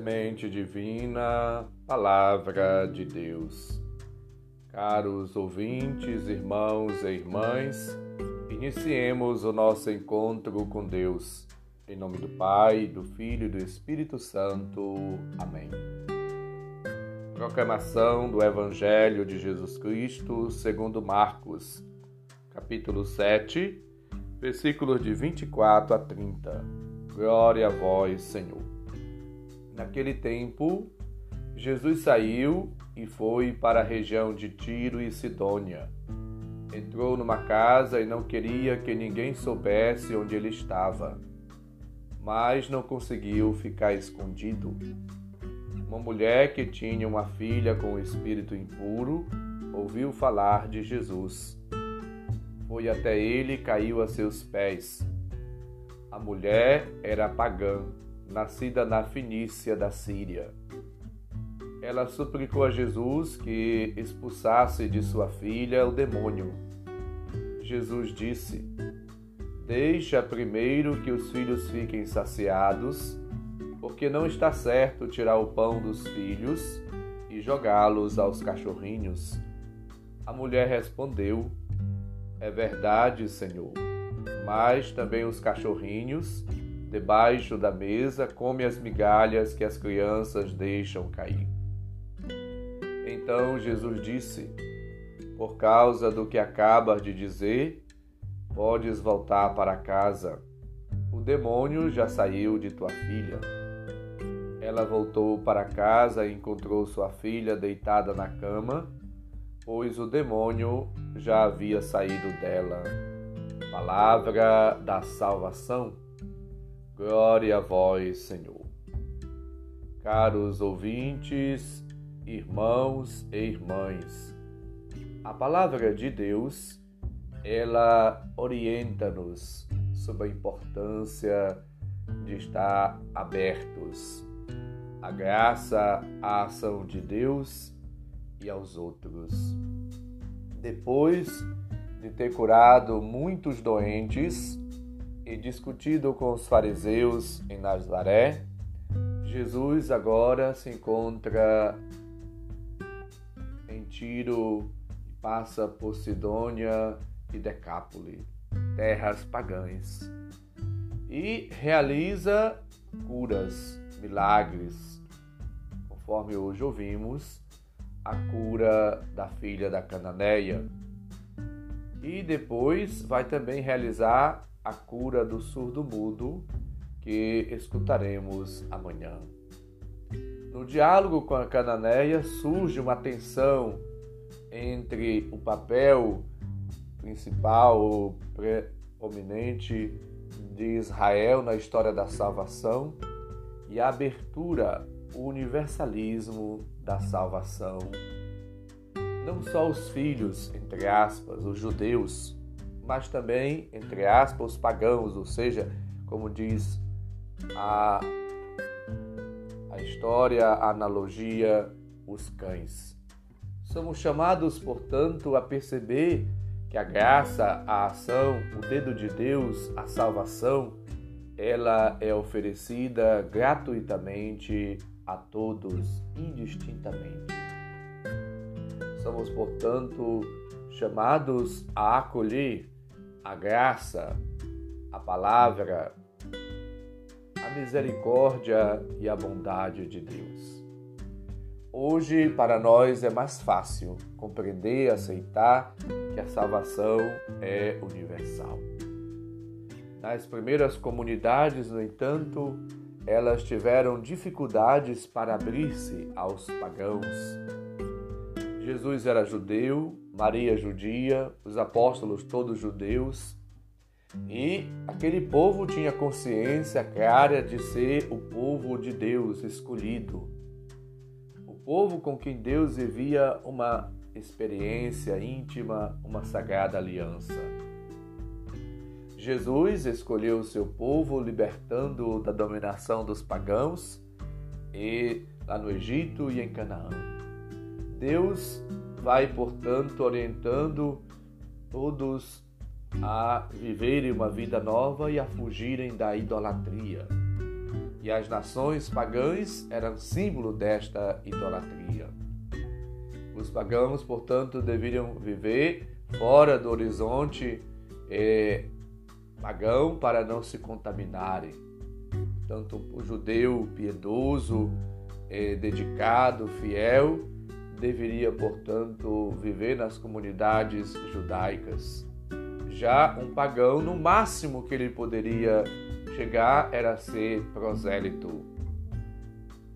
Semente Divina, Palavra de Deus. Caros ouvintes, irmãos e irmãs, iniciemos o nosso encontro com Deus. Em nome do Pai, do Filho e do Espírito Santo. Amém. Proclamação do Evangelho de Jesus Cristo segundo Marcos, capítulo 7, versículos de 24 a 30. Glória a vós, Senhor. Naquele tempo, Jesus saiu e foi para a região de Tiro e Sidônia. Entrou numa casa e não queria que ninguém soubesse onde ele estava, mas não conseguiu ficar escondido. Uma mulher que tinha uma filha com o espírito impuro ouviu falar de Jesus. Foi até ele e caiu a seus pés. A mulher era pagã nascida na Finícia da Síria. Ela suplicou a Jesus que expulsasse de sua filha o demônio. Jesus disse: Deixa primeiro que os filhos fiquem saciados, porque não está certo tirar o pão dos filhos e jogá-los aos cachorrinhos. A mulher respondeu: É verdade, Senhor, mas também os cachorrinhos debaixo da mesa, come as migalhas que as crianças deixam cair. Então Jesus disse: Por causa do que acabas de dizer, podes voltar para casa. O demônio já saiu de tua filha. Ela voltou para casa e encontrou sua filha deitada na cama, pois o demônio já havia saído dela. Palavra da salvação. Glória a vós, Senhor. Caros ouvintes, irmãos e irmãs, a palavra de Deus, ela orienta-nos sobre a importância de estar abertos à graça, à ação de Deus e aos outros. Depois de ter curado muitos doentes, e discutido com os fariseus em Nazaré, Jesus agora se encontra em Tiro e passa por Sidônia e Decápole, terras pagãs, e realiza curas, milagres, conforme hoje ouvimos, a cura da filha da Cananeia. E depois vai também realizar a cura do surdo-mudo que escutaremos amanhã. No diálogo com a Cananeia surge uma tensão entre o papel principal, preeminente de Israel na história da salvação e a abertura, o universalismo da salvação. Não só os filhos, entre aspas, os judeus, mas também, entre aspas, os pagãos, ou seja, como diz a, a história, a analogia, os cães. Somos chamados, portanto, a perceber que a graça, a ação, o dedo de Deus, a salvação, ela é oferecida gratuitamente a todos, indistintamente. Somos, portanto, chamados a acolher a graça, a palavra, a misericórdia e a bondade de Deus. Hoje, para nós, é mais fácil compreender, aceitar que a salvação é universal. Nas primeiras comunidades, no entanto, elas tiveram dificuldades para abrir-se aos pagãos. Jesus era judeu, Maria judia, os apóstolos todos judeus, e aquele povo tinha consciência clara de ser o povo de Deus escolhido, o povo com quem Deus vivia uma experiência íntima, uma sagrada aliança. Jesus escolheu o seu povo, libertando da dominação dos pagãos, e lá no Egito e em Canaã. Deus vai, portanto, orientando todos a viverem uma vida nova e a fugirem da idolatria. e as nações pagãs eram símbolo desta idolatria. Os pagãos, portanto, deveriam viver fora do horizonte eh, pagão para não se contaminarem. Tanto o judeu piedoso, eh, dedicado, fiel, deveria, portanto, viver nas comunidades judaicas. Já um pagão, no máximo que ele poderia chegar era ser prosélito.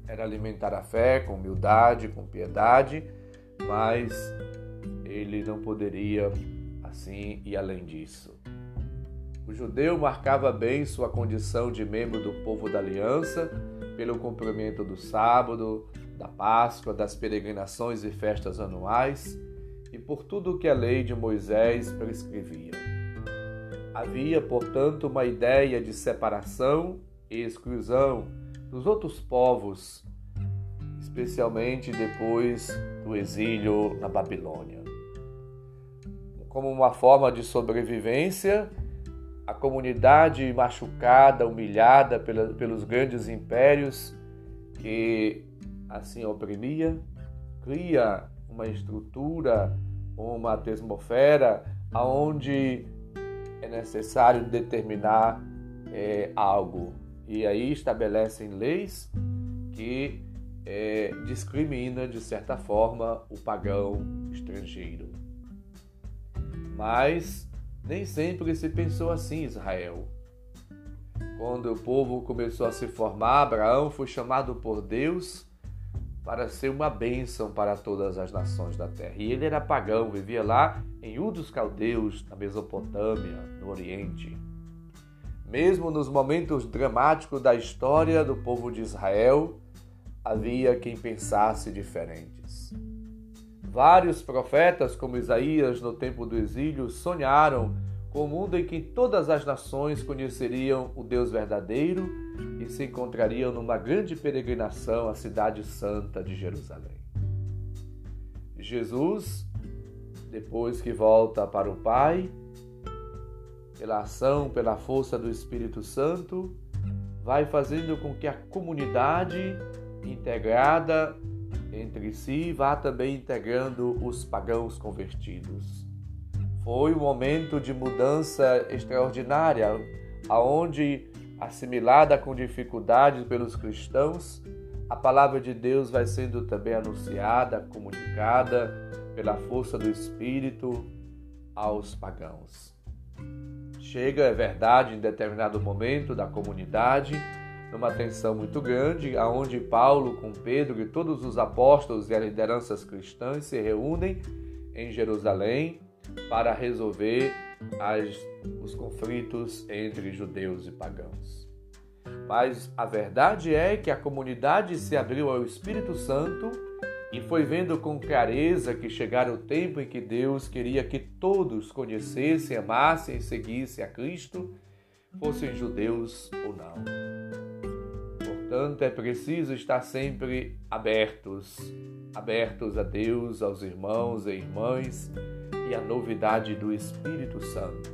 Era alimentar a fé com humildade, com piedade, mas ele não poderia assim ir além disso. O judeu marcava bem sua condição de membro do povo da aliança pelo cumprimento do sábado, da Páscoa, das peregrinações e festas anuais e por tudo o que a lei de Moisés prescrevia. Havia, portanto, uma ideia de separação e exclusão dos outros povos, especialmente depois do exílio na Babilônia. Como uma forma de sobrevivência, a comunidade machucada, humilhada pelos grandes impérios que assim oprimia, cria uma estrutura, uma atmosfera aonde é necessário determinar é, algo. E aí estabelecem leis que é, discrimina, de certa forma, o pagão estrangeiro. Mas nem sempre se pensou assim Israel. Quando o povo começou a se formar, Abraão foi chamado por Deus para ser uma bênção para todas as nações da terra. E ele era pagão, vivia lá em Ur dos Caldeus, na Mesopotâmia, no Oriente. Mesmo nos momentos dramáticos da história do povo de Israel, havia quem pensasse diferentes. Vários profetas, como Isaías no tempo do exílio, sonharam um mundo em que todas as nações conheceriam o Deus verdadeiro e se encontrariam numa grande peregrinação à cidade santa de Jerusalém. Jesus, depois que volta para o Pai, pela ação, pela força do Espírito Santo, vai fazendo com que a comunidade integrada entre si vá também integrando os pagãos convertidos. Foi um momento de mudança extraordinária, aonde assimilada com dificuldades pelos cristãos, a palavra de Deus vai sendo também anunciada, comunicada pela força do Espírito aos pagãos. Chega, é verdade, em determinado momento da comunidade, numa tensão muito grande, aonde Paulo com Pedro e todos os apóstolos e as lideranças cristãs se reúnem em Jerusalém para resolver as, os conflitos entre judeus e pagãos. Mas a verdade é que a comunidade se abriu ao Espírito Santo e foi vendo com clareza que chegara o tempo em que Deus queria que todos conhecessem, amassem e seguissem a Cristo, fossem judeus ou não. Portanto, é preciso estar sempre abertos, abertos a Deus, aos irmãos e irmãs e a novidade do Espírito Santo.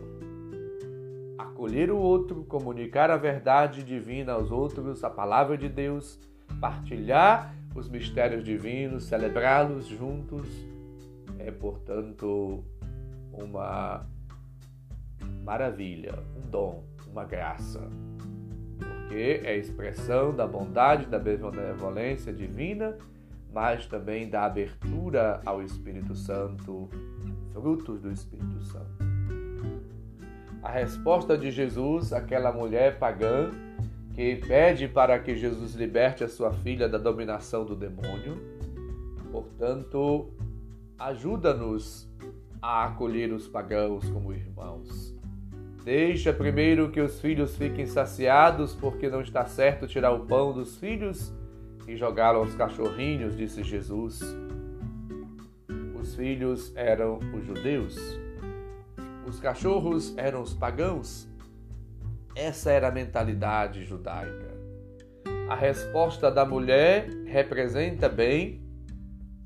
Acolher o outro, comunicar a verdade divina aos outros, a palavra de Deus, partilhar os mistérios divinos, celebrá-los juntos, é, portanto, uma maravilha, um dom, uma graça, porque é expressão da bondade, da benevolência divina, mas também da abertura ao Espírito Santo frutos do Espírito Santo. A resposta de Jesus àquela mulher pagã que pede para que Jesus liberte a sua filha da dominação do demônio, portanto, ajuda-nos a acolher os pagãos como irmãos. Deixa primeiro que os filhos fiquem saciados, porque não está certo tirar o pão dos filhos e jogá-lo aos cachorrinhos, disse Jesus filhos eram os judeus, os cachorros eram os pagãos. Essa era a mentalidade judaica. A resposta da mulher representa bem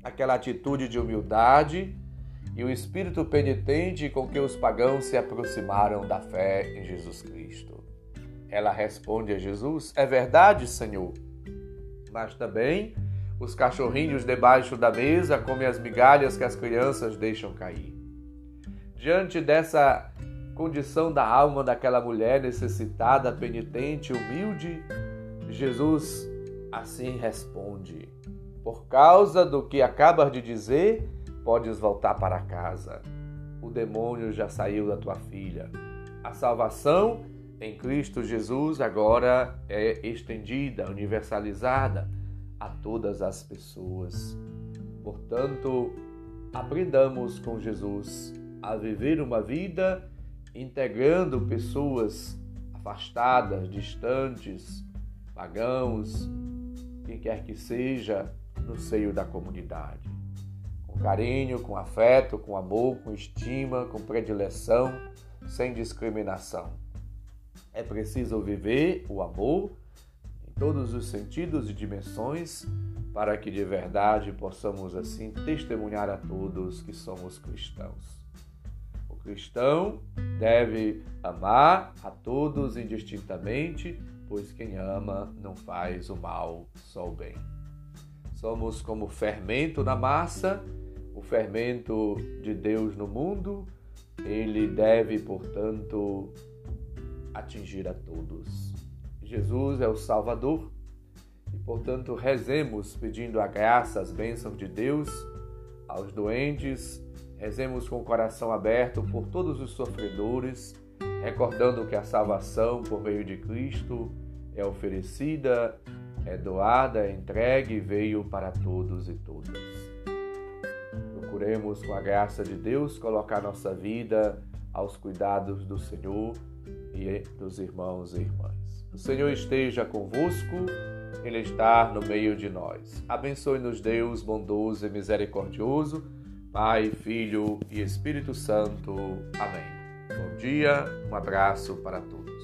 aquela atitude de humildade e o espírito penitente com que os pagãos se aproximaram da fé em Jesus Cristo. ela responde a Jesus: É verdade, Senhor. Mas também os cachorrinhos debaixo da mesa comem as migalhas que as crianças deixam cair. Diante dessa condição da alma daquela mulher necessitada, penitente, humilde, Jesus assim responde: Por causa do que acabas de dizer, podes voltar para casa. O demônio já saiu da tua filha. A salvação em Cristo Jesus agora é estendida, universalizada a todas as pessoas. Portanto, aprendamos com Jesus a viver uma vida integrando pessoas afastadas, distantes, pagãos, quem quer que seja, no seio da comunidade. Com carinho, com afeto, com amor, com estima, com predileção, sem discriminação. É preciso viver o amor todos os sentidos e dimensões para que de verdade possamos assim testemunhar a todos que somos cristãos. O cristão deve amar a todos indistintamente pois quem ama não faz o mal, só o bem. Somos como fermento na massa, o fermento de Deus no mundo, ele deve, portanto, atingir a todos. Jesus é o Salvador e, portanto, rezemos pedindo a graça, as bênçãos de Deus aos doentes, rezemos com o coração aberto por todos os sofredores recordando que a salvação por meio de Cristo é oferecida, é doada, é entregue e veio para todos e todas. Procuremos, com a graça de Deus, colocar nossa vida aos cuidados do Senhor e dos irmãos e irmãs. O Senhor esteja convosco, Ele está no meio de nós. Abençoe-nos, Deus bondoso e misericordioso, Pai, Filho e Espírito Santo. Amém. Bom dia, um abraço para todos.